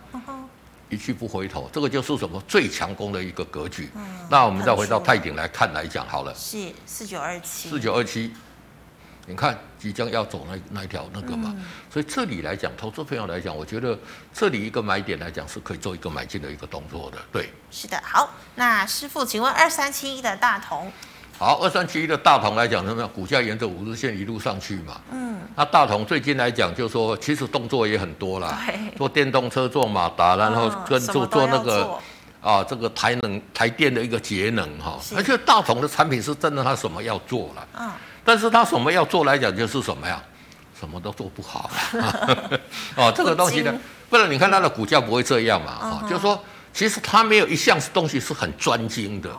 一去不回头，这个就是什么最强攻的一个格局。嗯那我们再回到泰鼎来看来讲好了，是四九二七，四九二七，你看即将要走那那一条那个嘛，所以这里来讲，投资朋友来讲，我觉得这里一个买点来讲是可以做一个买进的一个动作的。对，是的，好，那师傅，请问二三七一的大同。好，二三七一的大同来讲，怎么样？股价沿着五日线一路上去嘛。嗯。那大同最近来讲，就是说其实动作也很多啦。对做电动车，做马达，然后跟做做那个啊，这个台能台电的一个节能哈。是而且大同的产品是真的，他什么要做了？嗯。但是他什么要做来讲，就是什么呀？什么都做不好。哦，这个东西呢，不然你看它的股价不会这样嘛？啊、嗯，就是说，其实它没有一项东西是很专精的。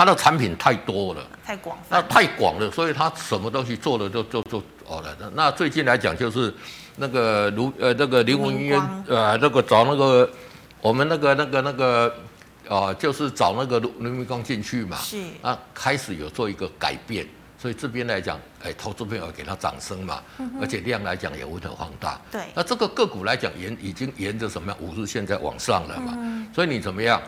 它的产品太多了，太广，那太广了，所以它什么东西做的就就就哦了。那最近来讲，就是那个卢呃那个林文渊呃那个找那个我们那个那个那个啊、呃，就是找那个卢卢明光进去嘛，是。啊，开始有做一个改变，所以这边来讲，哎，投资朋友给他掌声嘛，嗯、而且量来讲也温和放大。对，那这个个股来讲，沿已经沿着什么样五日线在往上了嘛，嗯、所以你怎么样？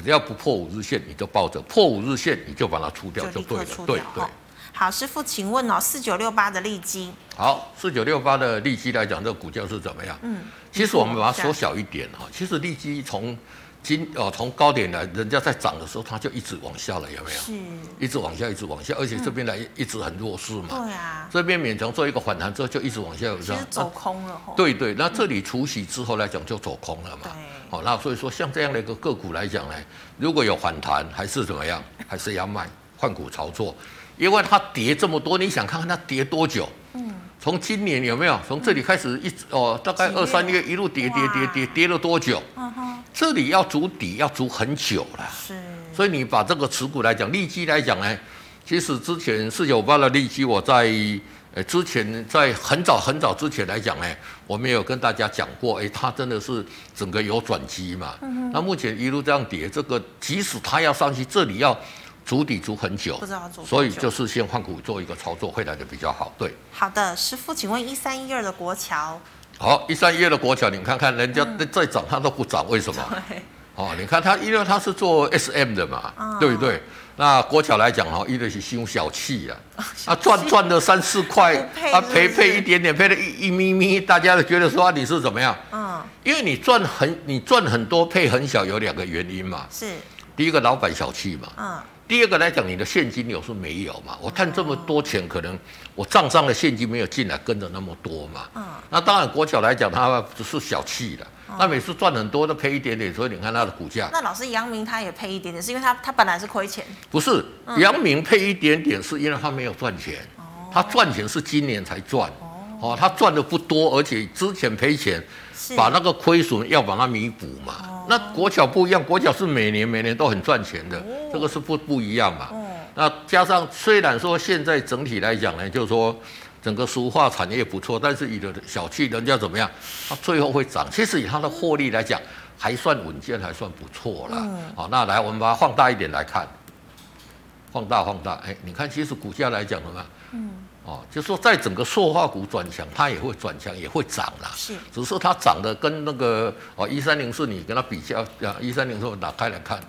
只要不破五日线，你就抱着；破五日线，你就把它出掉就对了。对对。好，师傅，请问哦，四九六八的利基。好，四九六八的利基来讲，这个股价是怎么样？嗯，其实我们把它缩小一点哈，其实利基从。今哦，从高点来，人家在涨的时候，它就一直往下了，有没有？是，一直往下，一直往下，而且这边来一直很弱势嘛。嗯、对啊。这边勉强做一个反弹之后，就一直往下，有这样。走空了。对对，那这里除息之后来讲，就走空了嘛。对。好，那所以说，像这样的一个个股来讲呢，如果有反弹，还是怎么样？还是要卖，换股操作，因为它跌这么多，你想看看它跌多久？嗯。从今年有没有？从这里开始一直哦，大概二三月一路跌跌跌跌跌了多久？这里要筑底要筑很久了，是，所以你把这个持股来讲，利基来讲呢，其实之前四九八的利基，我在呃之前在很早很早之前来讲呢，我没有跟大家讲过，哎，它真的是整个有转机嘛。那目前一路这样跌，这个即使它要上去，这里要筑底筑很久，所以就是先换股做一个操作会来的比较好。对。好的，师傅，请问一三一二的国桥。好，一三一二的国桥，你看看人家再涨，它都不涨，为什么？哦，你看它，因为它是做 SM 的嘛，哦、对不对？那国桥来讲，哈，一的是心小气啊，啊赚赚了三四块，啊赔赔一点点，赔了一一咪咪，大家都觉得说你是怎么样？嗯，因为你赚很，你赚很多，赔很小，有两个原因嘛。是，第一个老板小气嘛。嗯。第二个来讲，你的现金流是没有嘛？我赚这么多钱，可能我账上的现金没有进来，跟着那么多嘛。嗯。那当然，国小来讲，他只是小气的。那每次赚很多都赔一点点，所以你看他的股价。那老师，杨明他也赔一点点，是因为他他本来是亏钱？不是，杨明赔一点点，是因为他没有赚钱。哦。他赚钱是今年才赚。哦。他赚的不多，而且之前赔钱，把那个亏损要把它弥补嘛。那国桥不一样，国桥是每年每年都很赚钱的，哦、这个是不不一样嘛。哦、那加上虽然说现在整体来讲呢，就是说整个塑化产业不错，但是你的小气人家怎么样，它最后会涨。其实以它的获利来讲，还算稳健，还算不错了。嗯、好，那来我们把它放大一点来看，放大放大，哎，你看其实股价来讲的嘛。嗯哦，就是说，在整个塑化股转强，它也会转强，也会涨啦。是，只是它涨的跟那个哦一三零四，你跟它比较，啊一三零四打开来看，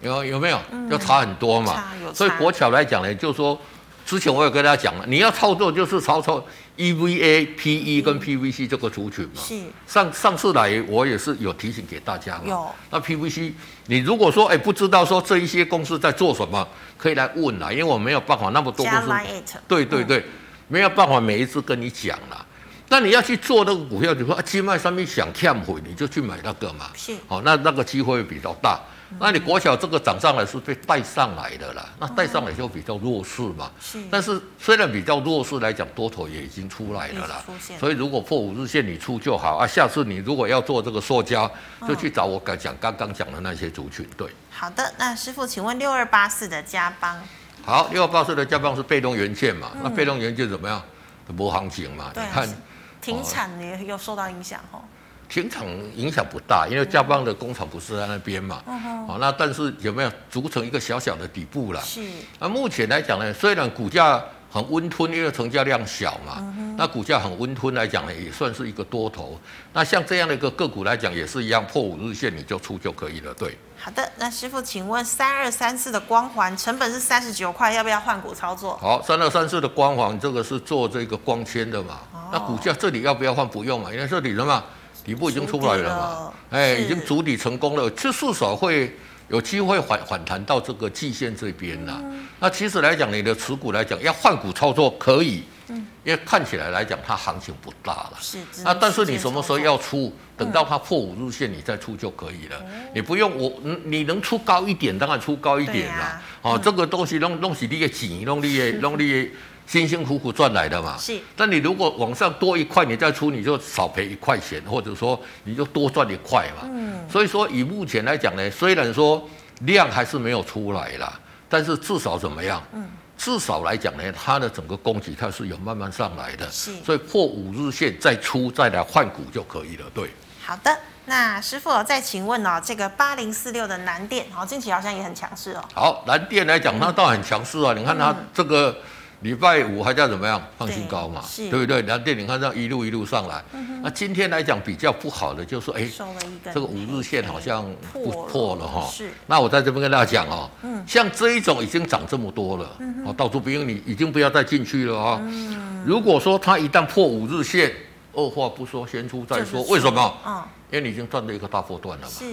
有有没有？要差很多嘛。嗯、所以国桥来讲呢，就是说。之前我也跟大家讲了，你要操作就是操作 EVA、PE 跟 PVC 这个族群嘛。是。上上次来我也是有提醒给大家嘛。有。那 PVC，你如果说哎不知道说这一些公司在做什么，可以来问啦，因为我没有办法那么多公司。对对对，没有办法每一次跟你讲啦。那你要去做那个股票，你说啊，金麦上面想跳回，你就去买那个嘛。是。好，那那个机会比较大。那你国小这个涨上来是被带上来的啦，那带上来就比较弱势嘛。是。但是虽然比较弱势来讲，多头也已经出来了啦。所以如果破五日线你出就好啊。下次你如果要做这个塑胶，就去找我刚讲刚刚讲的那些族群。对。好的，那师傅，请问六二八四的加邦。好，六二八四的加邦是被动元件嘛？那被动元件怎么样？没行情嘛？你看。停产也有受到影响哦。停厂影响不大，因为加邦的工厂不是在那边嘛。嗯哼。好，那但是有没有组成一个小小的底部了？是。那目前来讲呢，虽然股价很温吞，因为成交量小嘛。嗯。那股价很温吞来讲呢，也算是一个多头。那像这样的一个个股来讲，也是一样，破五日线你就出就可以了。对。好的，那师傅，请问三二三四的光环成本是三十九块，要不要换股操作？好，三二三四的光环这个是做这个光纤的嘛？哦。那股价这里要不要换？不用嘛，因为这里什么？底部已经出来了嘛？哎，已经筑底成功了，这至少会有机会反反弹到这个季线这边了。嗯、那其实来讲，你的持股来讲要换股操作可以，嗯、因为看起来来讲它行情不大了。是。那但是你什么时候要出？等到它破五日线你再出就可以了。嗯、你不用我，你能出高一点当然出高一点啦。啊这个东西弄弄起你的紧，弄你的 弄你的。辛辛苦苦赚来的嘛，是。那你如果往上多一块，你再出，你就少赔一块钱，或者说你就多赚一块嘛。嗯。所以说以目前来讲呢，虽然说量还是没有出来啦，但是至少怎么样？嗯。至少来讲呢，它的整个供给它是有慢慢上来的。是。所以破五日线再出，再来换股就可以了。对。好的，那师傅再请问哦，这个八零四六的南电，好，近期好像也很强势哦。好，南电来讲，它倒很强势啊。嗯、你看它这个。礼拜五还叫怎么样创新高嘛，对，对不对？然后电影看这样一路一路上来，嗯、那今天来讲比较不好的就是哎，这个五日线好像不破了哈。是。那我在这边跟大家讲哦，嗯，像这一种已经涨这么多了，嗯，哦，到处不用你已经不要再进去了啊、哦。嗯。如果说它一旦破五日线，二话不说先出再说，为什么？嗯，因为你已经赚了一个大波段了嘛。是。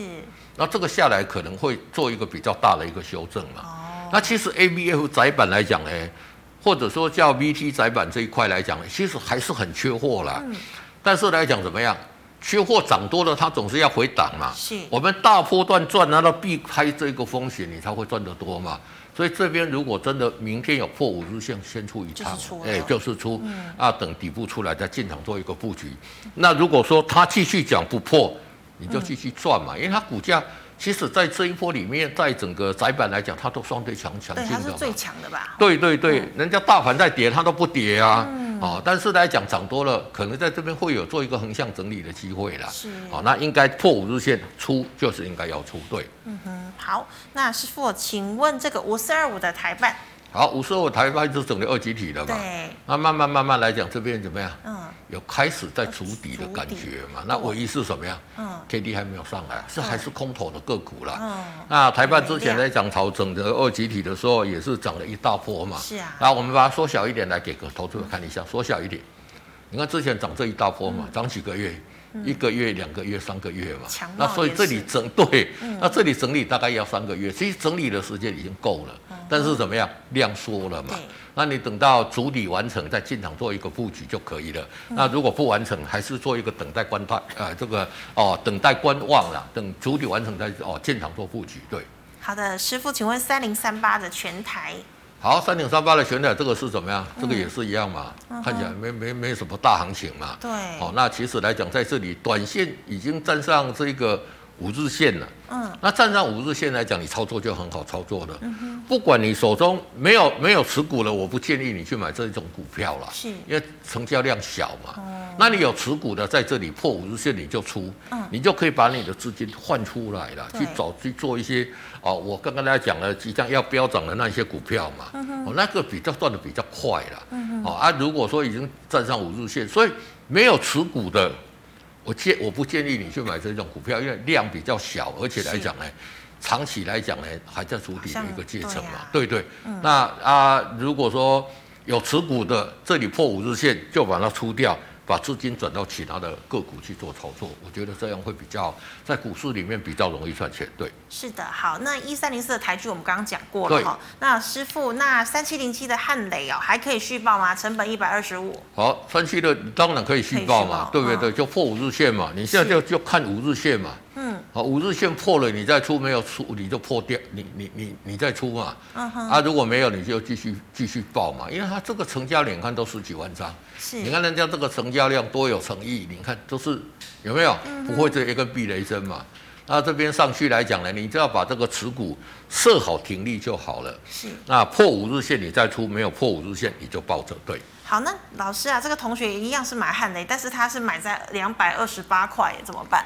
那这个下来可能会做一个比较大的一个修正嘛。哦。那其实 A B F 窄板来讲呢？或者说叫 VT 载板这一块来讲，其实还是很缺货啦。嗯。但是来讲怎么样？缺货涨多了，它总是要回档嘛。是。我们大波段赚，难道避开这个风险，你才会赚得多嘛？所以这边如果真的明天有破五日线，先出一趟，哎，就是出。嗯。啊，等底部出来再进场做一个布局。那如果说它继续讲不破，你就继续赚嘛，因为它股价。其实，在这一波里面，在整个窄板来讲，它都相对强强劲的。对，它是最强的吧？对对对，嗯、人家大盘在跌，它都不跌啊。嗯、哦，但是来讲涨多了，可能在这边会有做一个横向整理的机会啦。是。哦，那应该破五日线出，就是应该要出。对。嗯哼，好，那师傅，请问这个五四二五的台半？好，五十二五台湾就整个二级体了嘛。对。那慢慢慢慢来讲，这边怎么样？嗯。有开始在筑底的感觉嘛？那唯一是什么呀？嗯，K D 还没有上来，是还是空头的个股啦。嗯，那台半之前在涨潮整个二级体的时候，也是涨了一大波嘛。是啊。那我们把它缩小一点来给个投资者看一下，缩小一点。你看之前涨这一大波嘛，涨几个月？一个月、两个月、三个月嘛。那所以这里整 对，那这里整理大概要三个月，其实整理的时间已经够了。但是怎么样？量缩了嘛。那你等到筑底完成再进场做一个布局就可以了。嗯、那如果不完成，还是做一个等待观望，呃，这个哦，等待观望了。等筑底完成再哦进场做布局。对。好的，师傅，请问三零三八的全台。好，三点三八的全台这个是怎么样？这个也是一样嘛，嗯、看起来没没没什么大行情嘛。对。好、哦，那其实来讲，在这里短线已经站上这个。五日线了，嗯，那站上五日线来讲，你操作就很好操作了。嗯哼，不管你手中没有没有持股了，我不建议你去买这种股票了，是，因为成交量小嘛。哦，那你有持股的，在这里破五日线你就出，嗯，你就可以把你的资金换出来了，去找去做一些哦，我刚刚大家讲了即将要飙涨的那些股票嘛，嗯，哦，那个比较赚的比较快了，哦啊，如果说已经站上五日线，所以没有持股的。我建我不建议你去买这种股票，因为量比较小，而且来讲呢，长期来讲呢，还在筑底的一个阶层嘛，对对。那啊，如果说有持股的，这里破五日线就把它出掉。把资金转到其他的个股去做操作，我觉得这样会比较在股市里面比较容易赚钱。对，是的。好，那一三零四的台剧我们刚刚讲过了哈。那师傅，那三七零七的汉雷哦，还可以续报吗？成本一百二十五。好，三七的当然可以续报嘛，对不对？对，就破五日线嘛。你现在就就看五日线嘛。嗯，好，五日线破了，你再出没有出，你就破掉，你你你你再出嘛。啊，如果没有，你就继续继续报嘛，因为它这个成交量看都十几万张。是。你看人家这个成交量多有诚意，你看都是有没有？不会这一个避雷针嘛？那这边上去来讲呢，你只要把这个持股设好停利就好了。是。那破五日线你再出，没有破五日线你就抱着。对。好，那老师啊，这个同学一样是买汉雷，但是他是买在两百二十八块，怎么办？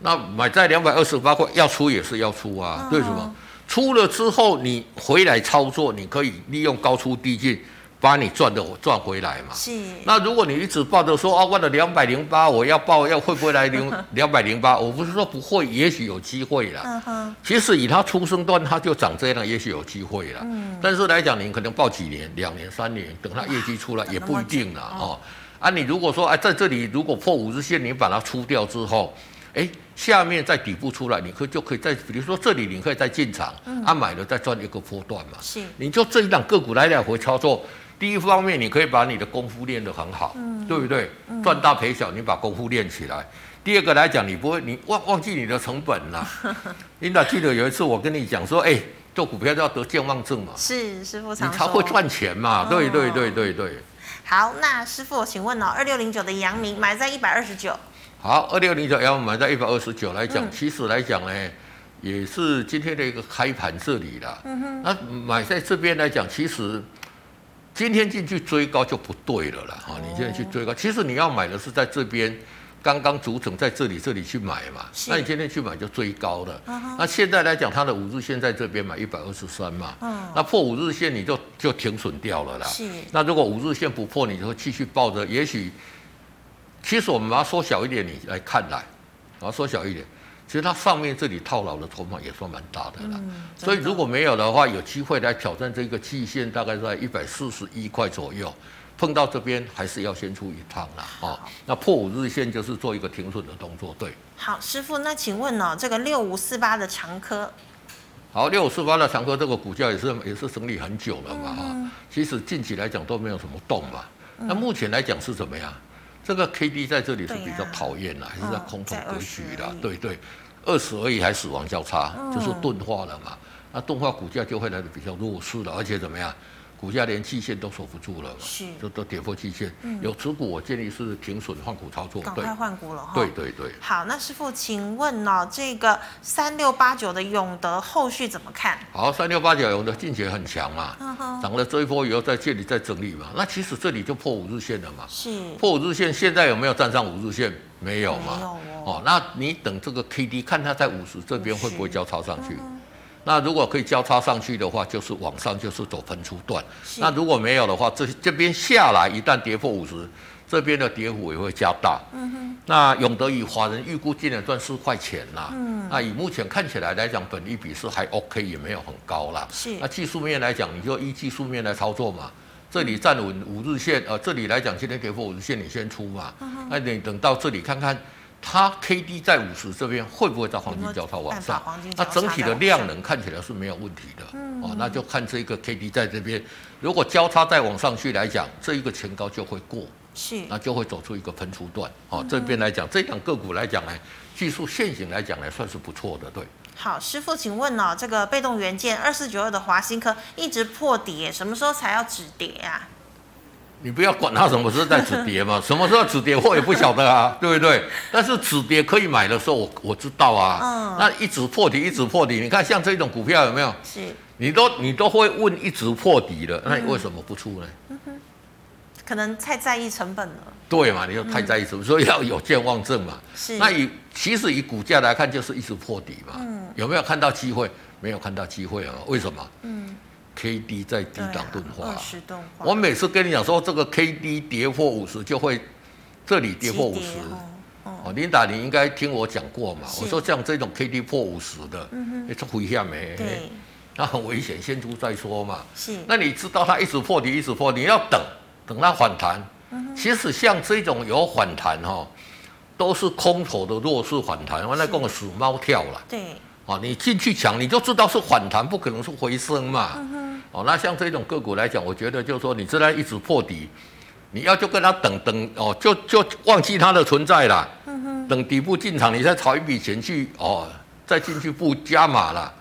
那买在两百二十八块，要出也是要出啊，为什么？出了之后你回来操作，你可以利用高出低进，把你赚的赚回来嘛。是。那如果你一直抱着说啊，我的两百零八，我要报，要会不会来零 两百零八？我不是说不会，也许有机会啦。其实以它出生段，它就长这样，也许有机会啦。嗯。但是来讲，你可能报几年、两年、三年，等它业绩出来也不一定啦。哦。啊，你如果说哎，在这里如果破五日线，你把它出掉之后。哎，下面在底部出来，你可以就可以在，比如说这里你可以再进场，嗯、啊买了再赚一个波段嘛。是，你就这一档个股来来回操作，第一方面你可以把你的功夫练得很好，嗯、对不对？赚、嗯、大赔小，你把功夫练起来。第二个来讲，你不会你忘忘记你的成本了。琳达记得有一次我跟你讲说，哎，做股票都要得健忘症嘛。是，师傅你才会赚钱嘛。哦、对对对对对。好，那师傅，请问哦，二六零九的阳明买在一百二十九。好，二六零九要买在一百二十九来讲，嗯、其实来讲呢，也是今天的一个开盘这里啦。嗯哼。那买在这边来讲，其实今天进去追高就不对了啦。哈、哦，你现在去追高，其实你要买的是在这边刚刚组成在这里这里去买嘛，那你今天去买就追高了。Uh. 那现在来讲，它的五日线在这边买一百二十三嘛，uh. 那破五日线你就就停损掉了啦。是。那如果五日线不破，你就会继续抱着。也许，其实我们把它缩小一点，你来看来，把它缩小一点，其实它上面这里套牢的筹码也算蛮大的了。嗯。所以如果没有的话，有机会来挑战这个季线，大概在一百四十一块左右。碰到这边还是要先出一趟啦，哦，那破五日线就是做一个停损的动作，对。好，师傅，那请问呢、哦，这个六五四八的长科，好，六五四八的长科这个股价也是也是整理很久了嘛，哈、嗯，其实近期来讲都没有什么动嘛，嗯、那目前来讲是怎么样？这个 K D 在这里是比较讨厌啦、啊，还是在空头格局的，对对，二十而已还死亡交叉，嗯、就是钝化了嘛，那钝化股价就会来的比较弱势了，而且怎么样？股价连季线都守不住了嘛，是，就都跌破季线。嗯，有持股，我建议是停损换股操作。赶快换股了哈。对对对。好，那师傅，请问呢、哦，这个三六八九的永德后续怎么看？好，三六八九永德近期很强嘛，涨了这一波以后，在这里再整理嘛。那其实这里就破五日线了嘛。是。破五日线，现在有没有站上五日线？没有嘛。没有哦。哦，那你等这个 K D 看它在五十这边会不会交叉上去？那如果可以交叉上去的话，就是往上就是走分出段。那如果没有的话，这这边下来一旦跌破五十，这边的跌幅也会加大。嗯哼。那永德以华人预估今年赚四块钱啦。嗯。那以目前看起来来讲，本益比是还 OK，也没有很高啦。是。那技术面来讲，你就依技术面来操作嘛。这里站稳五日线，呃，这里来讲今天跌破五日线，你先出嘛。嗯。那你等到这里看看。它 K D 在五十这边会不会在黄金交叉往上？那整体的量能看起来是没有问题的。哦，那就看这个 K D 在这边，如果交叉再往上去来讲，这一个前高就会过，是，那就会走出一个喷出段。哦，这边来讲，这两个股来讲呢，技术线型来讲呢，算是不错的。对。好，师傅，请问哦，这个被动元件二四九二的华新科一直破底，什么时候才要止跌啊？你不要管它什么时候在止跌嘛，什么时候止跌我也不晓得啊，对不对？但是止跌可以买的时候我，我我知道啊。嗯。那一直破底，一直破底，你看像这种股票有没有？是。你都你都会问一直破底的，那你为什么不出呢？嗯哼。可能太在意成本了。对嘛，你就太在意成本，所以要有健忘症嘛。是。那以其实以股价来看，就是一直破底嘛。嗯。有没有看到机会？没有看到机会啊？为什么？嗯。K D 在低档钝化，我每次跟你讲说这个 K D 跌破五十就会这里跌破五十哦，琳达你应该听我讲过嘛？我说像这种 K D 破五十的，你这回下没？那很危险，先出再说嘛。是，那你知道它一直破底，一直破，你要等等它反弹。其实像这种有反弹哈，都是空头的弱势反弹，完了跟我死猫跳了。对，哦，你进去抢，你就知道是反弹，不可能是回升嘛。哦，那像这种个股来讲，我觉得就是说，你这样一直破底，你要就跟他等等哦，就就忘记它的存在了。等底部进场，你再炒一笔钱去哦，再进去布加码了。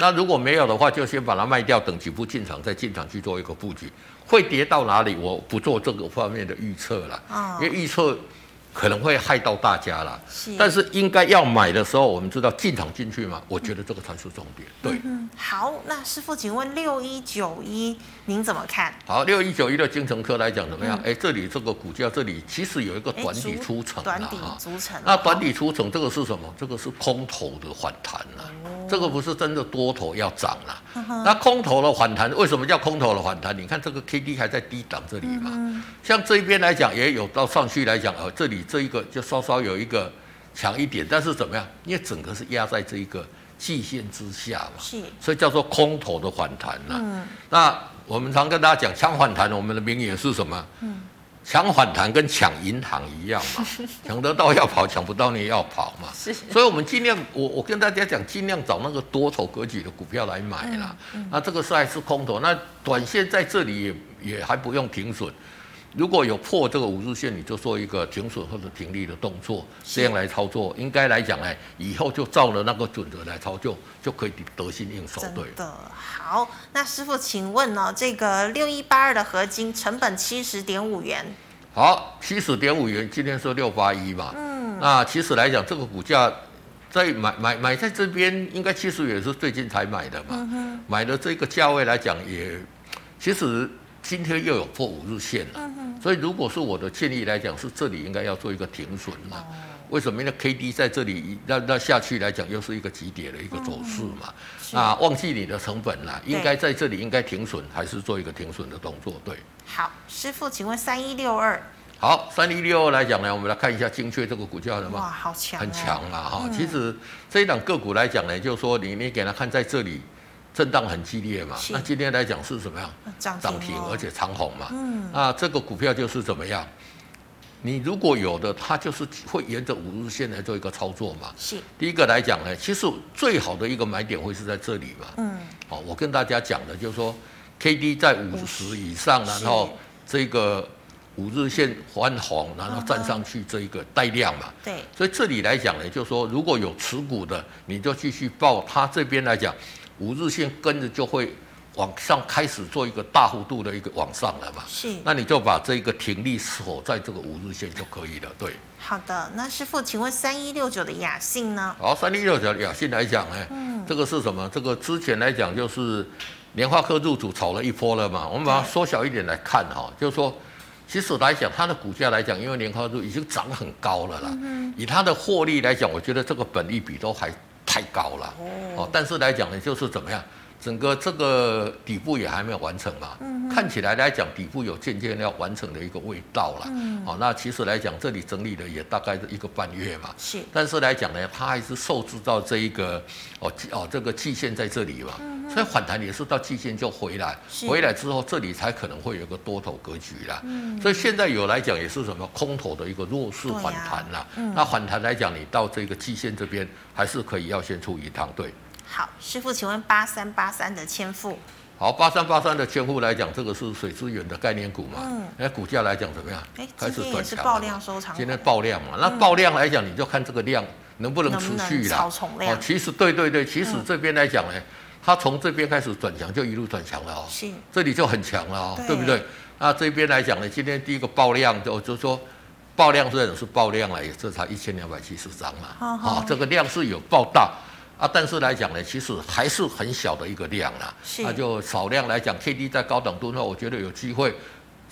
那如果没有的话，就先把它卖掉，等底部进场再进场去做一个布局。会跌到哪里，我不做这个方面的预测了。哦。因为预测。可能会害到大家了，但是应该要买的时候，我们知道进场进去嘛，我觉得这个才是重点。对，嗯、好，那师傅，请问六一九一您怎么看？好，六一九一的精神科来讲怎么样？哎、嗯，这里这个股价这里其实有一个短底出层了哈，那短底出层这个是什么？这个是空头的反弹了、哦，这个不是真的多头要涨了、嗯。那空头的反弹为什么叫空头的反弹？你看这个 K D 还在低档这里嘛，嗯、像这一边来讲也有到上去来讲，呃，这里。这一个就稍稍有一个强一点，但是怎么样？因为整个是压在这一个季线之下嘛，是，所以叫做空头的反弹呐。嗯，那我们常跟大家讲抢反弹，我们的名言是什么？嗯，抢反弹跟抢银行一样嘛，抢得到要跑，抢不到你也要跑嘛。是，所以我们尽量，我我跟大家讲，尽量找那个多头格局的股票来买啦。嗯嗯、那这个是还是空头，那短线在这里也也还不用停损。如果有破这个五日线，你就做一个停损或者停利的动作，这样来操作，应该来讲呢，以后就照了那个准则来操作，就可以得心应手。对的。好，那师傅，请问呢，这个六一八二的合金成本七十点五元。好，七十点五元，今天是六八一嘛。嗯。那其实来讲，这个股价在买买买在这边，应该其实也是最近才买的嘛。嗯哼。买的这个价位来讲，也其实。今天又有破五日线了，所以如果是我的建议来讲，是这里应该要做一个停损嘛？哦、为什么呢？K D 在这里那那下去来讲，又是一个急跌的一个走势嘛？嗯、啊，忘记你的成本了，应该在这里应该停损，还是做一个停损的动作？对。好，师傅，请问三一六二。好，三一六二来讲呢，我们来看一下精确这个股价的嘛？哇，好强、哦，很强啊！哈、嗯，其实这一档个股来讲呢，就是说你你给他看在这里。震荡很激烈嘛？那今天来讲是怎么样？涨停，而且长红嘛。嗯。那这个股票就是怎么样？你如果有的，它就是会沿着五日线来做一个操作嘛。是。第一个来讲呢，其实最好的一个买点会是在这里嘛。嗯。好，我跟大家讲的就是说，K D 在五十以上，然后这个五日线翻红，然后站上去这一个带量嘛。对。所以这里来讲呢，就是说如果有持股的，你就继续抱。它这边来讲。五日线跟着就会往上开始做一个大幅度的一个往上了嘛？是。那你就把这个停力锁在这个五日线就可以了。对。好的，那师傅，请问三一六九的雅信呢？好，三一六九雅信来讲呢，嗯，这个是什么？这个之前来讲就是联发科入主炒了一波了嘛。我们把它缩小一点来看哈，对就是说，其实来讲它的股价来讲，因为联发科已经涨很高了啦。嗯。以它的获利来讲，我觉得这个本利比都还。太高了。哦，但是来讲呢，就是怎么样，整个这个底部也还没有完成嘛，嗯、看起来来讲底部有渐渐要完成的一个味道了，嗯、哦，那其实来讲这里整理的也大概是一个半月嘛，是，但是来讲呢，它还是受制到这一个哦哦这个季线在这里嘛，嗯、所以反弹也是到季线就回来，回来之后这里才可能会有个多头格局啦，嗯、所以现在有来讲也是什么空头的一个弱势反弹啦，那反弹来讲你到这个季线这边。还是可以要先出一趟，对。好，师傅，请问八三八三的千富。好，八三八三的千富来讲，这个是水资源的概念股嘛？嗯。那股价来讲怎么样？哎，开始转强。是爆量收场。今天爆量嘛？那爆量来讲，你就看这个量能不能持续啦。超其实对对对，其实这边来讲呢，它从这边开始转强，就一路转强了哦。是。这里就很强了哦，对不对？那这边来讲呢，今天第一个爆量就就说。爆量虽然是爆量了，也这才一千两百七十张嘛，好、这个量是有爆大啊，但是来讲呢，其实还是很小的一个量啦，是那就少量来讲，K D 在高档度的话，我觉得有机会，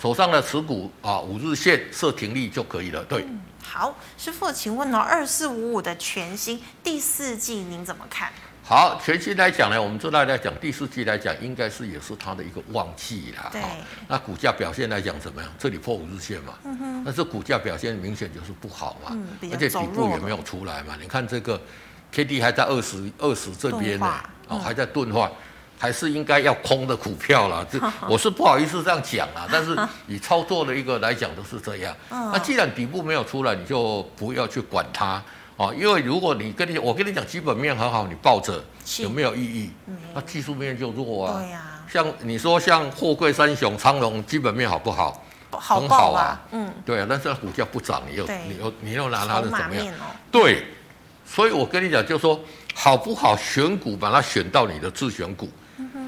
手上的持股啊，五日线设停利就可以了，对。嗯、好，师傅，请问呢，二四五五的全新第四季您怎么看？好，全新来讲呢，我们知道来讲第四季来讲，应该是也是它的一个旺季啦。对、哦。那股价表现来讲怎么样？这里破五日线嘛。嗯哼。但是股价表现明显就是不好嘛。嗯。而且底部也没有出来嘛。你看这个，K D 还在二十二十这边呢，哦，还在钝化，还是应该要空的股票啦。这 我是不好意思这样讲啊，但是 以操作的一个来讲都是这样。嗯。那既然底部没有出来，你就不要去管它。哦，因为如果你跟你我跟你讲基本面很好，你抱着有没有意义？那技术面就弱啊。对呀。像你说像货柜三雄、长隆，基本面好不好？很好啊。嗯。对啊，但是股价不涨，你又你又你又拿它的怎么样？对。所以我跟你讲，就是说好不好选股，把它选到你的自选股。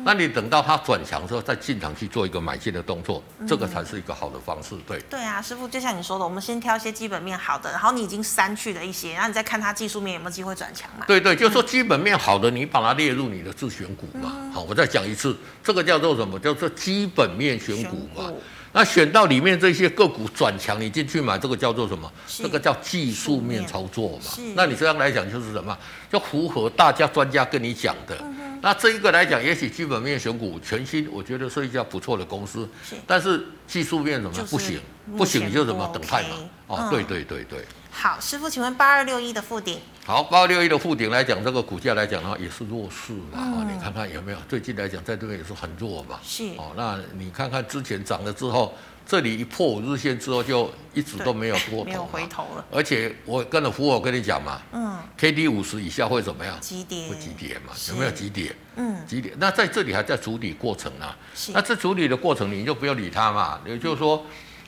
那你等到它转强之后，再进场去做一个买进的动作，这个才是一个好的方式。对。对啊，师傅，就像你说的，我们先挑一些基本面好的，然后你已经删去了一些，然后你再看它技术面有没有机会转强嘛？对对，就是说基本面好的，你把它列入你的自选股嘛。嗯、好，我再讲一次，这个叫做什么？叫做基本面选股嘛。股那选到里面这些个股转强，你进去买，这个叫做什么？是这个叫技术面操作嘛。那你这样来讲就是什么？就符合大家专家跟你讲的。嗯那这一个来讲，也许基本面选股全新，我觉得是一家不错的公司。是，但是技术面怎么不行？不行你就什么等待嘛。哦，对对对对。好，师傅，请问八二六一的附顶。好，八二六一的附顶来讲，这个股价来讲的话，也是弱势嘛。哦，你看看有没有？最近来讲，在这边也是很弱嘛。是。哦，那你看看之前涨了之后。这里一破五日线之后，就一直都没有多头，没有回头了。而且我跟着福我跟你讲嘛，嗯，K D 五十以下会怎么样？急跌，会急跌嘛？有没有急跌？嗯，急跌。那在这里还在处理过程呢、啊。是那这处理的过程，你就不要理它嘛。也就是说，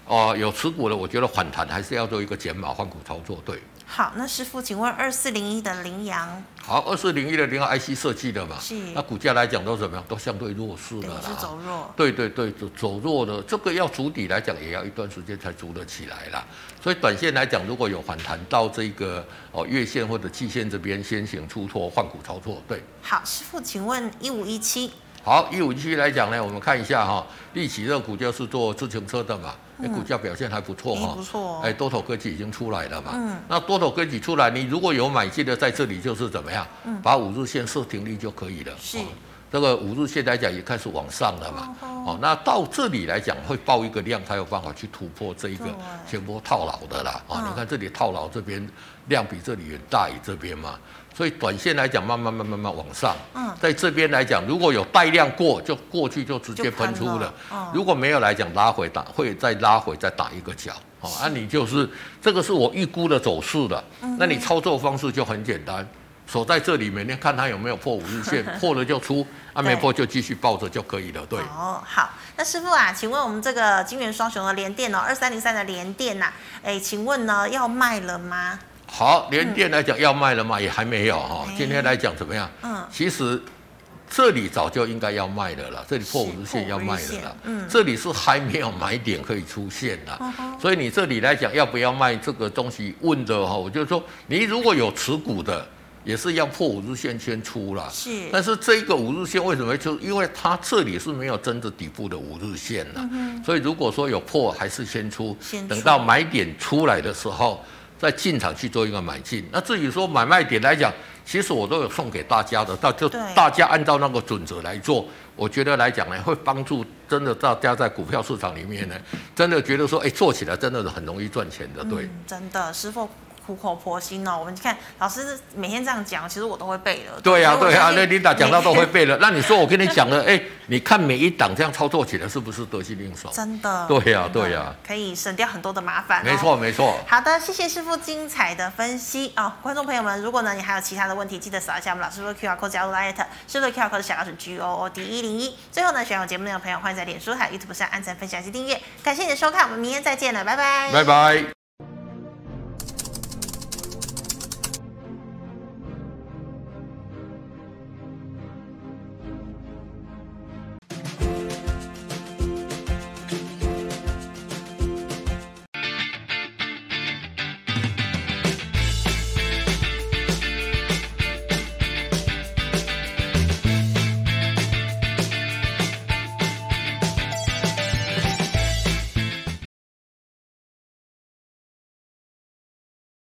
哦、呃，有持股的，我觉得反弹还是要做一个减码换股操作，对。好，那师傅，请问二四零一的羚羊。好，二四零一的羚羊 IC 设计的嘛，是。那股价来讲都怎么样？都相对弱势的啦。是走弱。对对对，走走弱的，这个要筑底来讲，也要一段时间才筑得起来啦。所以短线来讲，如果有反弹到这个哦月线或者季线这边，先行出脱换股操作，对。好，师傅，请问一五一七。好，一五一七来讲呢，我们看一下哈，立起这个股就是做自行车的嘛，哎、嗯，股价表现还不错哈，不错，哎，多头格局已经出来了嘛，嗯，那多头格局出来，你如果有买进的，在这里就是怎么样，嗯，把五日线设停利就可以了，是。这个五日线来讲也开始往上了嘛，哦，那到这里来讲会爆一个量，才有办法去突破这一个前波套牢的啦，啊，你看这里套牢这边量比这里远大于这边嘛，所以短线来讲慢慢慢慢慢往上，嗯，在这边来讲如果有带量过就过去就直接喷出了，如果没有来讲拉回打会再拉回再打一个角，哦，那你就是这个是我预估的走势的，那你操作方式就很简单。守在这里，每天看它有没有破五日线，破了就出，啊没破就继续抱着就可以了。对。哦，好，那师傅啊，请问我们这个金元双雄的联电哦，二三零三的联电呐、啊，哎，请问呢要卖了吗？好，联电来讲要卖了吗？也还没有哈。今天来讲怎么样？嗯，其实这里早就应该要卖的了，这里破五日线要卖的了。嗯，这里是还没有买点可以出现的，所以你这里来讲要不要卖这个东西？问的哈，我就说你如果有持股的。也是要破五日线先出了，是，但是这个五日线为什么会出？因为它这里是没有真的底部的五日线了，嗯，所以如果说有破，还是先出，先出，等到买点出来的时候再进场去做一个买进。那至于说买卖点来讲，其实我都有送给大家的，到就大家按照那个准则来做，我觉得来讲呢，会帮助真的大家在股票市场里面呢，真的觉得说，哎，做起来真的是很容易赚钱的，对，嗯，真的，师傅。苦口婆心哦，我们看老师每天这样讲，其实我都会背了。对呀、啊，对呀、啊，那琳达讲到都会背了。那你说我跟你讲了，哎，你看每一档这样操作起来是不是得心应手？真的。对呀、啊，对呀、啊。可以省掉很多的麻烦、哦。没错，没错。好的，谢谢师傅精彩的分析哦，观众朋友们，如果呢你还有其他的问题，记得扫一下我们老师傅的 QR code 加入 LINE，师傅的 QR code 小老鼠 G O O D 一零一。最后呢，喜欢我节目内容的朋友，欢迎在脸书还有 YouTube 上按赞、分享及订阅。感谢你的收看，我们明天再见了，拜拜。拜拜。